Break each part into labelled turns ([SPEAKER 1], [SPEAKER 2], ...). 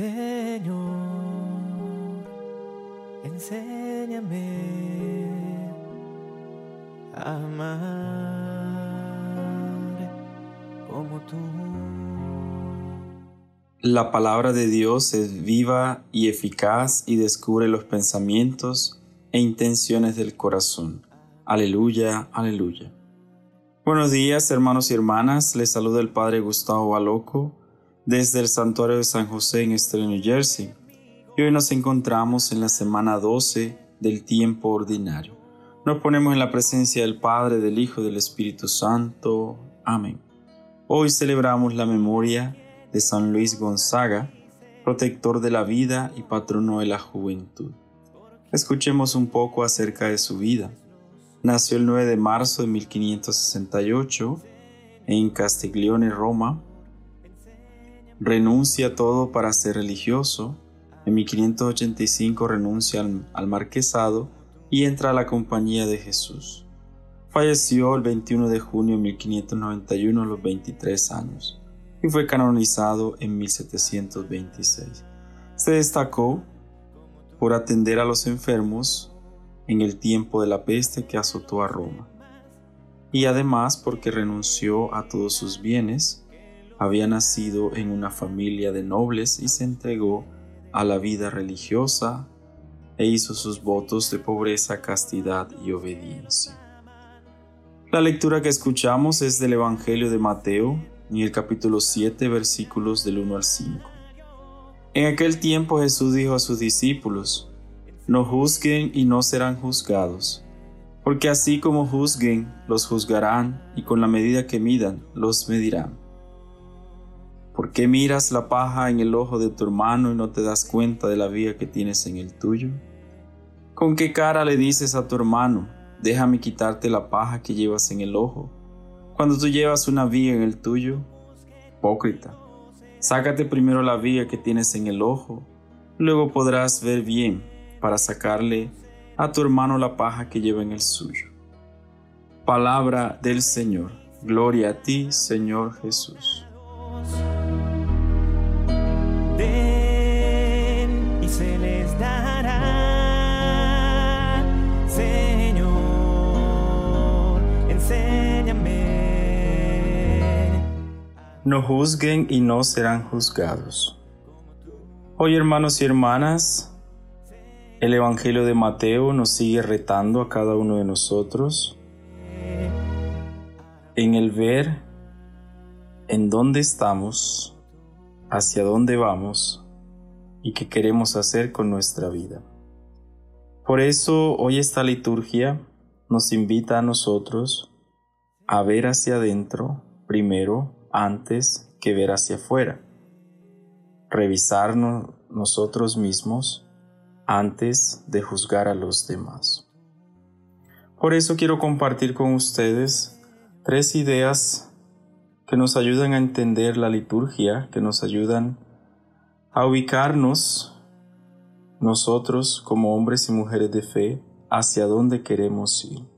[SPEAKER 1] Señor, enséñame a amar como tú.
[SPEAKER 2] La palabra de Dios es viva y eficaz y descubre los pensamientos e intenciones del corazón. Aleluya, aleluya. Buenos días hermanos y hermanas, les saluda el Padre Gustavo Baloco desde el Santuario de San José en Estrella, New Jersey. Y hoy nos encontramos en la semana 12 del tiempo ordinario. Nos ponemos en la presencia del Padre, del Hijo y del Espíritu Santo. Amén. Hoy celebramos la memoria de San Luis Gonzaga, protector de la vida y patrono de la juventud. Escuchemos un poco acerca de su vida. Nació el 9 de marzo de 1568 en Castiglione, Roma. Renuncia a todo para ser religioso. En 1585 renuncia al, al marquesado y entra a la Compañía de Jesús. Falleció el 21 de junio de 1591 a los 23 años y fue canonizado en 1726. Se destacó por atender a los enfermos en el tiempo de la peste que azotó a Roma, y además porque renunció a todos sus bienes, había nacido en una familia de nobles y se entregó a la vida religiosa e hizo sus votos de pobreza, castidad y obediencia. La lectura que escuchamos es del Evangelio de Mateo, en el capítulo 7 versículos del 1 al 5. En aquel tiempo Jesús dijo a sus discípulos, No juzguen y no serán juzgados, porque así como juzguen, los juzgarán, y con la medida que midan, los medirán. ¿Por qué miras la paja en el ojo de tu hermano y no te das cuenta de la viga que tienes en el tuyo? ¿Con qué cara le dices a tu hermano, déjame quitarte la paja que llevas en el ojo? Cuando tú llevas una viga en el tuyo, hipócrita, sácate primero la viga que tienes en el ojo, luego podrás ver bien para sacarle a tu hermano la paja que lleva en el suyo. Palabra del Señor. Gloria a ti, Señor Jesús. No juzguen y no serán juzgados. Hoy hermanos y hermanas, el Evangelio de Mateo nos sigue retando a cada uno de nosotros en el ver en dónde estamos, hacia dónde vamos y qué queremos hacer con nuestra vida. Por eso hoy esta liturgia nos invita a nosotros a ver hacia adentro primero antes que ver hacia afuera. Revisarnos nosotros mismos antes de juzgar a los demás. Por eso quiero compartir con ustedes tres ideas que nos ayudan a entender la liturgia, que nos ayudan a ubicarnos nosotros como hombres y mujeres de fe hacia dónde queremos ir.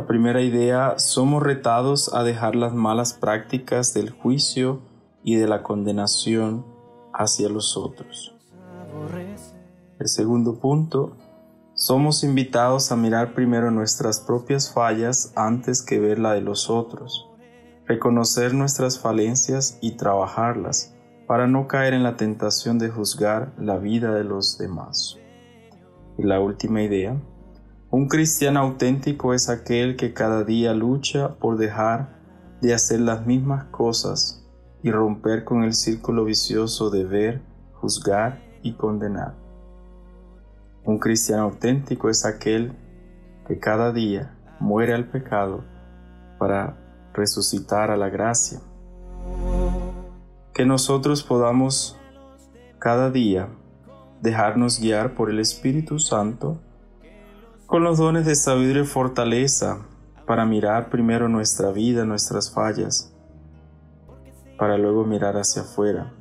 [SPEAKER 2] La primera idea, somos retados a dejar las malas prácticas del juicio y de la condenación hacia los otros. El segundo punto, somos invitados a mirar primero nuestras propias fallas antes que ver la de los otros, reconocer nuestras falencias y trabajarlas para no caer en la tentación de juzgar la vida de los demás. Y la última idea, un cristiano auténtico es aquel que cada día lucha por dejar de hacer las mismas cosas y romper con el círculo vicioso de ver, juzgar y condenar. Un cristiano auténtico es aquel que cada día muere al pecado para resucitar a la gracia. Que nosotros podamos cada día dejarnos guiar por el Espíritu Santo con los dones de sabiduría y fortaleza para mirar primero nuestra vida, nuestras fallas, para luego mirar hacia afuera.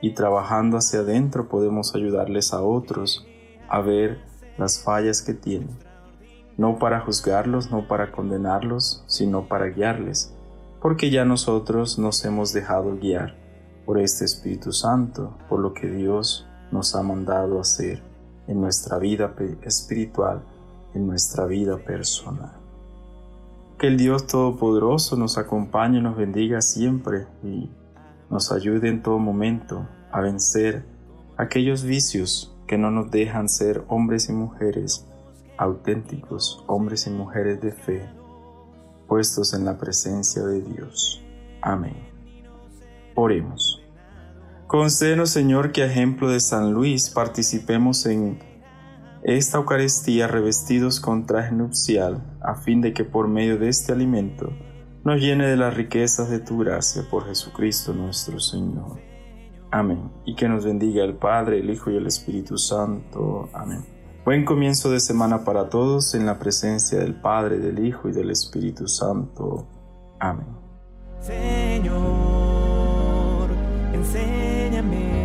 [SPEAKER 2] Y trabajando hacia adentro podemos ayudarles a otros a ver las fallas que tienen, no para juzgarlos, no para condenarlos, sino para guiarles, porque ya nosotros nos hemos dejado guiar por este Espíritu Santo, por lo que Dios nos ha mandado hacer en nuestra vida espiritual, en nuestra vida personal. Que el Dios Todopoderoso nos acompañe y nos bendiga siempre y nos ayude en todo momento a vencer aquellos vicios que no nos dejan ser hombres y mujeres auténticos, hombres y mujeres de fe, puestos en la presencia de Dios. Amén. Oremos. Concédenos, Señor, que a ejemplo de San Luis participemos en esta Eucaristía revestidos con traje nupcial, a fin de que por medio de este alimento nos llene de las riquezas de tu gracia por Jesucristo nuestro Señor. Amén. Y que nos bendiga el Padre, el Hijo y el Espíritu Santo. Amén. Buen comienzo de semana para todos en la presencia del Padre, del Hijo y del Espíritu Santo. Amén.
[SPEAKER 1] Señor, enséñame